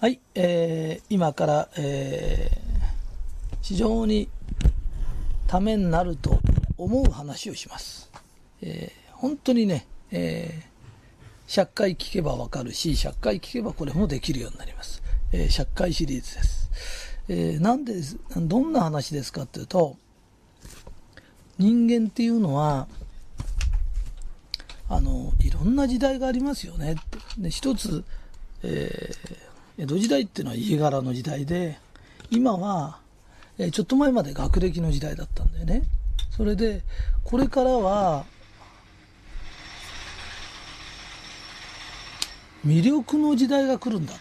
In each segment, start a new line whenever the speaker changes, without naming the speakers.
はい、えー、今から、えー、非常にためになると思う話をします。えー、本当にね、えー、借回聞けばわかるし、100回聞けばこれもできるようになります。えー、借回シリーズです。えー、なんで、どんな話ですかっていうと、人間っていうのは、あの、いろんな時代がありますよね。で、一つ、えー、江戸時代っていうのは家柄の時代で、今は、ちょっと前まで学歴の時代だったんだよね。それで、これからは、魅力の時代が来るんだ。っ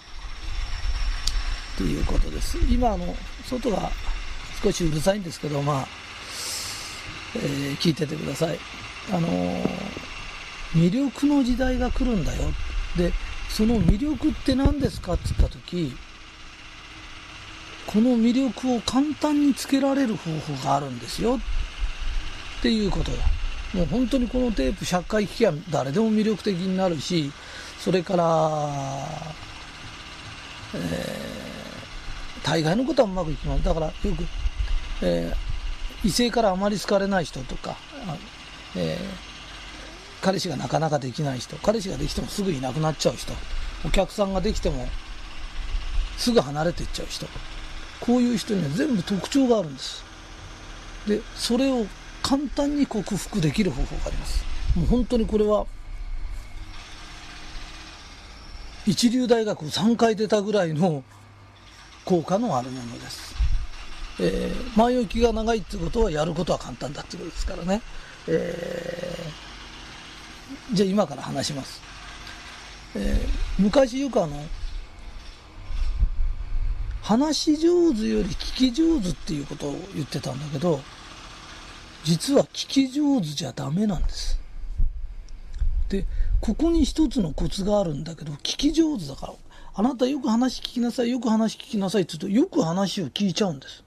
ていうことです。今、あの、外が少しうるさいんですけど、まあ、えー聞いててください。あのー魅力の時代が来るんだよ。で、その魅力って何ですかって言ったとき、この魅力を簡単につけられる方法があるんですよ。っていうことだ。もう本当にこのテープ100回聞きゃ誰でも魅力的になるし、それから、えー、大概のことはうまくいきます。だからよく、えー異性からあまり好かれない人とか、えー彼氏がなかなかできない人、彼氏ができてもすぐいなくなっちゃう人、お客さんができてもすぐ離れていっちゃう人、こういう人には全部特徴があるんです。で、それを簡単に克服できる方法があります。もう本当にこれは、一流大学を3回出たぐらいの効果のあるものです。えー前置きが長いってことはやることは簡単だってことですからね。えーじゃあ今から話します。えー昔よくあの、話し上手より聞き上手っていうことを言ってたんだけど、実は聞き上手じゃダメなんです。で、ここに一つのコツがあるんだけど、聞き上手だから、あなたよく話聞きなさい、よく話聞きなさいって言うと、よく話を聞いちゃうんです。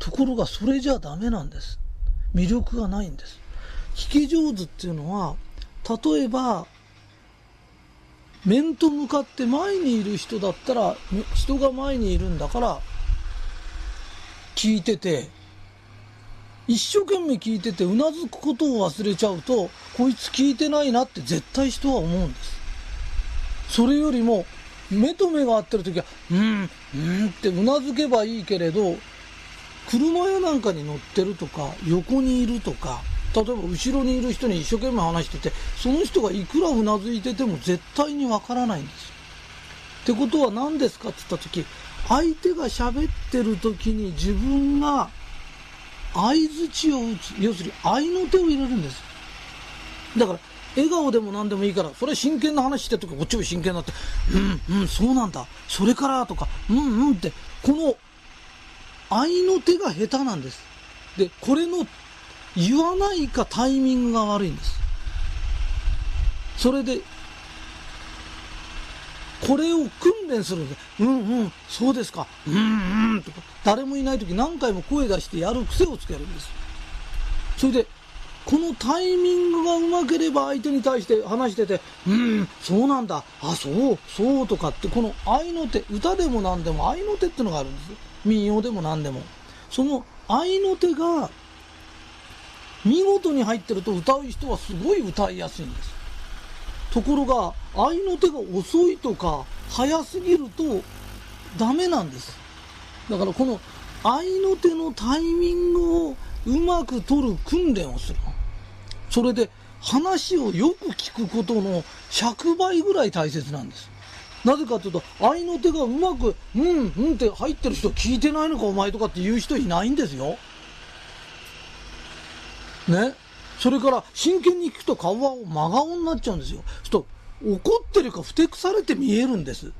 ところがそれじゃダメなんです。魅力がないんです。聞き上手っていうのは、例えば、面と向かって前にいる人だったら、人が前にいるんだから、聞いてて、一生懸命聞いてて、うなずくことを忘れちゃうと、こいつ聞いてないなって絶対人は思うんです。それよりも、目と目が合ってる時は、うん、うんってうなずけばいいけれど、車やなんかに乗ってるとか、横にいるとか、例えば後ろにいる人に一生懸命話してて、その人がいくらうなずいてても絶対にわからないんです。ってことは何ですかって言った時、相手が喋ってる時に自分が相づちを打つ。要するに愛の手を入れるんです。だから、笑顔でも何でもいいから、それは真剣な話してる時こっちも真剣になって、うん、うん、そうなんだ。それからとか、うん、うんって、この愛の手が下手なんです。で、これの言わないかタイミングが悪いんです。それで、これを訓練するんです。うんうん、そうですか。うんうん、とか、誰もいない時何回も声出してやる癖をつけるんです。それで、このタイミングがうまければ相手に対して話してて、うん、そうなんだ、あ、そう、そうとかって、この愛の手、歌でも何でも愛の手ってのがあるんです。民謡でも何でも。その愛の手が、見事に入ってると歌う人はすごい歌いやすいんです。ところが、愛の手が遅いとか、早すぎると、ダメなんです。だからこの愛の手のタイミングをうまく取る訓練をする。それで話をよく聞くことの100倍ぐらい大切なんです。なぜかというと、愛の手がうまく、うん、うんって入ってる人聞いてないのかお前とかって言う人いないんですよ。ね。それから真剣に聞くと顔は真顔になっちゃうんですよ。ちょっと怒ってるかふてくされて見えるんです。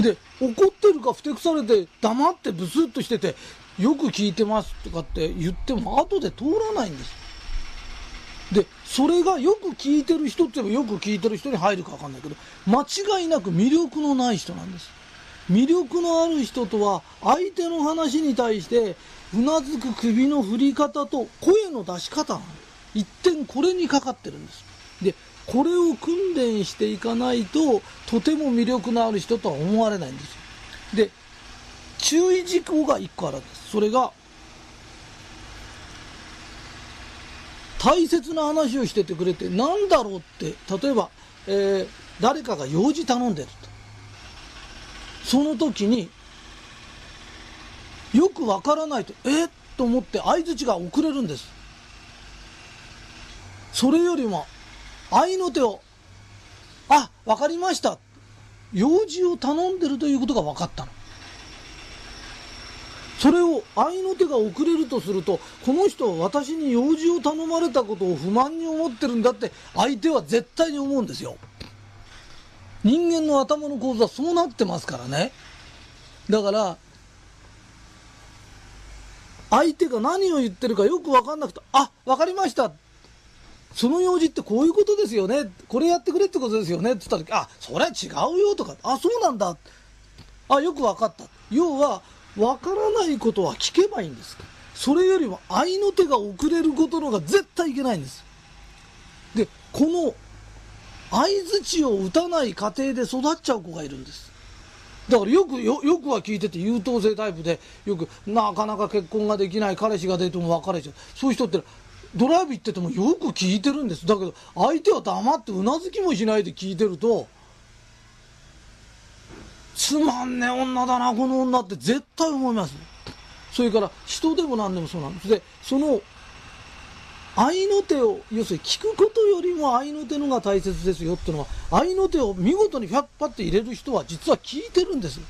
で、怒ってるかふてくされて黙ってブスッとしてて、よく聞いてますとかって言っても後で通らないんです。で、それがよく聞いてる人って言えばよく聞いてる人に入るかわかんないけど、間違いなく魅力のない人なんです。魅力のある人とは、相手の話に対して、うなずく首の振り方と声の出し方一点これにかかってるんです。で、これを訓練していかないと、とても魅力のある人とは思われないんですよ。で、注意事項が1個あるんです。それが、大切な話をしててくれて、なんだろうって、例えば、えー、誰かが用事頼んでると。その時に、よくわからないと、えっ？と思って相づちが遅れるんです。それよりも、愛の手を、あ、わかりました。用事を頼んでるということが分かったの。それを愛の手が遅れるとすると、この人は私に用事を頼まれたことを不満に思ってるんだって相手は絶対に思うんですよ。人間の頭の構造はそうなってますからね。だから、相手が何を言ってるかよく分かんなくて、あ、分かりました。その用事ってこういうことですよね。これやってくれってことですよね。って言った時、あ、それは違うよとか、あ、そうなんだ。あ、よく分かった。要は、分からないことは聞けばいいんです。それよりも愛の手が遅れることの方が絶対いけないんです。で、この相づちを打たない家庭で育っちゃう子がいるんです。だからよくよ、よくは聞いてて優等生タイプで、よくなかなか結婚ができない彼氏が出ても別れちゃう。そういう人ってドライブ行っててもよく聞いてるんです。だけど相手は黙ってうなずきもしないで聞いてると、つまんねえ女だな、この女って絶対思います。それから人でも何でもそうなんです。で、その愛の手を、要するに聞くことよりも愛の手のが大切ですよっていうのは、愛の手を見事にフャッパって入れる人は実は聞いてるんです。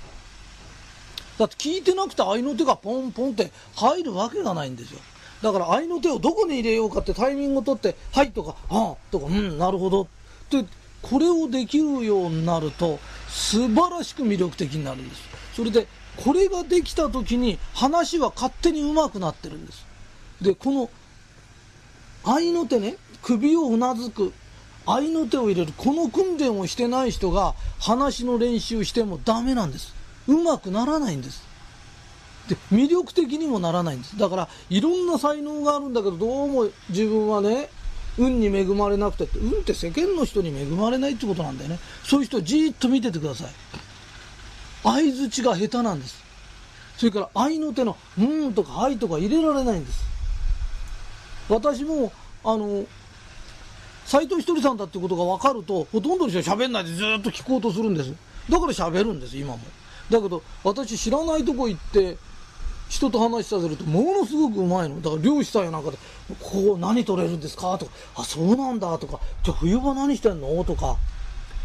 だって聞いてなくて愛の手がポンポンって入るわけがないんですよ。だから愛の手をどこに入れようかってタイミングを取って、はいとか、ああとか、うん、なるほどって、これをできるようになると、素晴らしく魅力的になるんです。それで、これができた時に話は勝手に上手くなってるんです。で、この愛の手ね、首をうなずく、愛の手を入れる、この訓練をしてない人が話の練習してもダメなんです。うまくならないんです。で、魅力的にもならないんです。だから、いろんな才能があるんだけど、どうも自分はね、運に恵まれなくてって、運って世間の人に恵まれないってことなんだよね。そういう人じーっと見ててください。相づちが下手なんです。それから愛の手の、うんとかはいとか入れられないんです。私も、あの、斎藤ひとりさんだってことが分かると、ほとんどの人は喋んないでずっと聞こうとするんです。だから喋るんです、今も。だけど、私知らないとこ行って、人と話させると、ものすごくうまいの。だから漁師さんやなんかで、ここ何取れるんですか？とか、あ、そうなんだとか、じゃあ冬場何してんの？とか、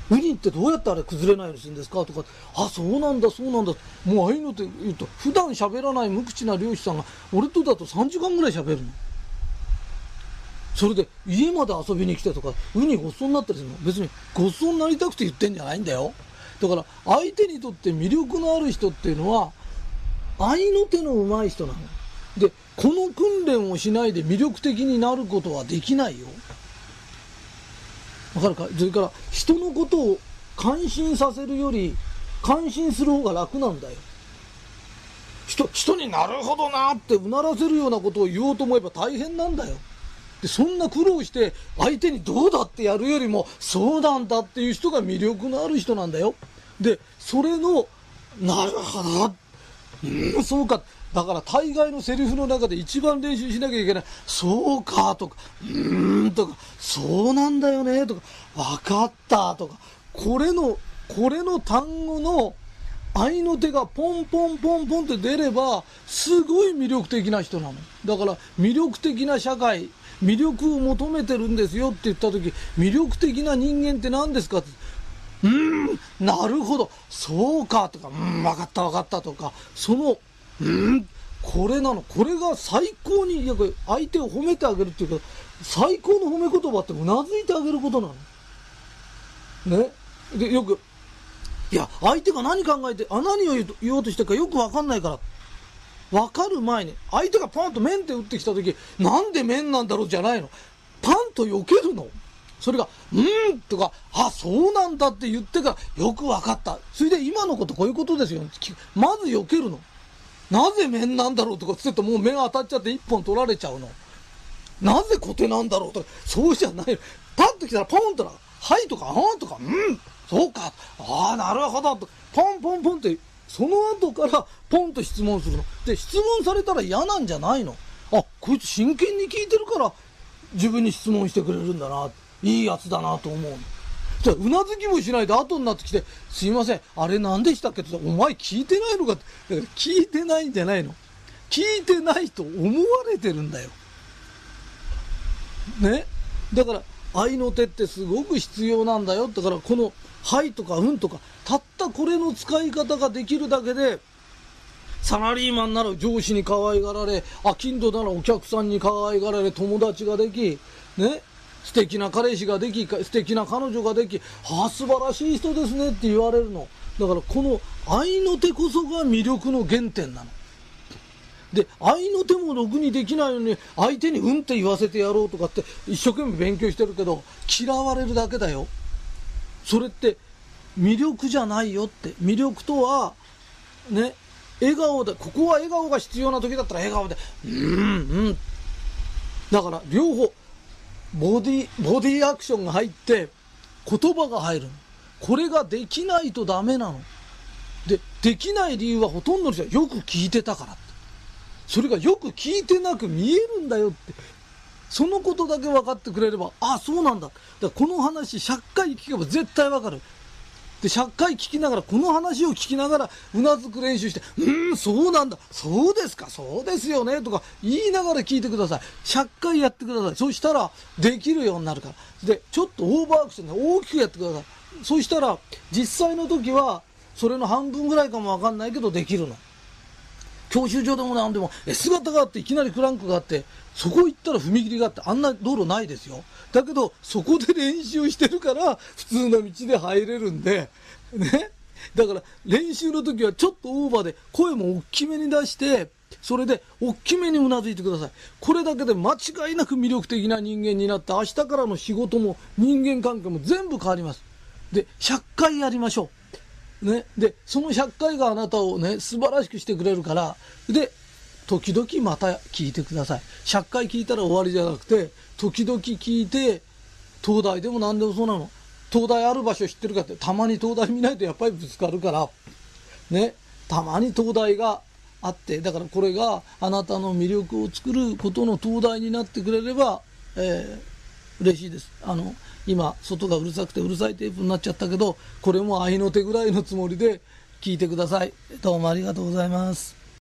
ウニってどうやってあれ崩れないようにするんですか？とか、あ、そうなんだ、そうなんだ。もうああいうのって言うと、普段喋らない無口な漁師さんが、俺とだと3時間ぐらい喋るの。それで家まで遊びに来てとか、ウニごっそになったりするの？別にごっそになりたくて言ってんじゃないんだよ。だから相手にとって魅力のある人っていうのは、愛の手の上手い人なの。で、この訓練をしないで魅力的になることはできないよ。わかるか？それから人のことを感心させるより、感心する方が楽なんだよ。人、人になるほどなってうならせるようなことを言おうと思えば大変なんだよ。で、そんな苦労して相手にどうだってやるよりも、そうなんだっていう人が魅力のある人なんだよ。で、それの、なるほど。うん、そうか。だから大概のセリフの中で一番練習しなきゃいけない。そうかとか、うーんとか、そうなんだよねとか、わかったとか、これの、これの単語の愛の手がポンポンポンポンって出れば、すごい魅力的な人なの。だから魅力的な社会、魅力を求めてるんですよって言った時、魅力的な人間って何ですかって。うーん、なるほど、そうかとか、うん、分かった分かったとか、その、うん、これなの、これが最高に、や相手を褒めてあげるっていうか、最高の褒め言葉ってうなずいてあげることなの。ね。で、よく、いや、相手が何考えて、あ、何を言おうとしてるかよくわかんないから。分かる前に、相手がパンと面って打ってきた時、なんで面なんだろうじゃないの。パンと避けるの。それが、うんとか、あ、そうなんだって言ってからよく分かった。それで今のことこういうことですよ。まず避けるの。なぜ面なんだろうとかつってもう目当たっちゃって一本取られちゃうの。なぜ小手なんだろうとか、そうじゃないパンと来たらポンとな。はいとか、うんとか、うん、そうか、ああ、なるほど、とポンポンポンって、その後からポンと質問するの。で、質問されたら嫌なんじゃないの？あ、こいつ真剣に聞いてるから、自分に質問してくれるんだな、いいやつだなと思うの。じゃうなずきもしないで後になってきて、すいません、あれ何でしたっけって、お前聞いてないのかって。だから聞いてないんじゃないの。聞いてないと思われてるんだよ。ね？だから、愛の手ってすごく必要なんだよ。だから、この、はいとかうんとか、たったこれの使い方ができるだけで、サラリーマンなら上司に可愛がられ、アキンドならお客さんに可愛がられ、友達ができ、ね、素敵な彼氏ができ、素敵な彼女ができ、ああ、素晴らしい人ですねって言われるの。だからこの愛の手こそが魅力の原点なの。で、愛の手もろくにできないのに、相手にうんって言わせてやろうとかって一生懸命勉強してるけど、嫌われるだけだよ。それって魅力じゃないよって。魅力とは、ね、笑顔で、ここは笑顔が必要な時だったら笑顔で、うん、うん。だから両方、ボディ、ボディアクションが入って、言葉が入る。これができないとダメなの。で、できない理由はほとんどの人はよく聞いてたから。それがよく聞いてなく見えるんだよって。そのことだけ分かってくれれば、ああ、そうなんだ。だからこの話100回聞けば絶対分かる。で、100回聞きながら、この話を聞きながら、うなずく練習して、うん、そうなんだ、そうですか、そうですよね、とか言いながら聞いてください。100回やってください。そしたら、できるようになるから。で、ちょっとオーバーアクションで大きくやってください。そしたら、実際の時は、それの半分ぐらいかもわかんないけど、できるの。教習所でもなんでも、え、姿があっていきなりクランクがあって、そこ行ったら踏切があって、あんな道路ないですよ。だけど、そこで練習してるから、普通の道で入れるんで、ね。だから、練習の時はちょっとオーバーで、声も大きめに出して、それで、大きめにうなずいてください。これだけで間違いなく魅力的な人間になって、明日からの仕事も人間関係も全部変わります。で、100回やりましょう。ね。で、その100回があなたをね、素晴らしくしてくれるから、で、時々また聞いてください。100回聞いたら終わりじゃなくて、時々聞いて、東大でも何でもそうなの。東大ある場所知ってるかって、たまに東大見ないとやっぱりぶつかるから、ね、たまに東大があって、だからこれがあなたの魅力を作ることの東大になってくれれば、えー、嬉しいです。あの、今、外がうるさくてうるさいテープになっちゃったけど、これも愛の手ぐらいのつもりで聞いてください。どうもありがとうございます。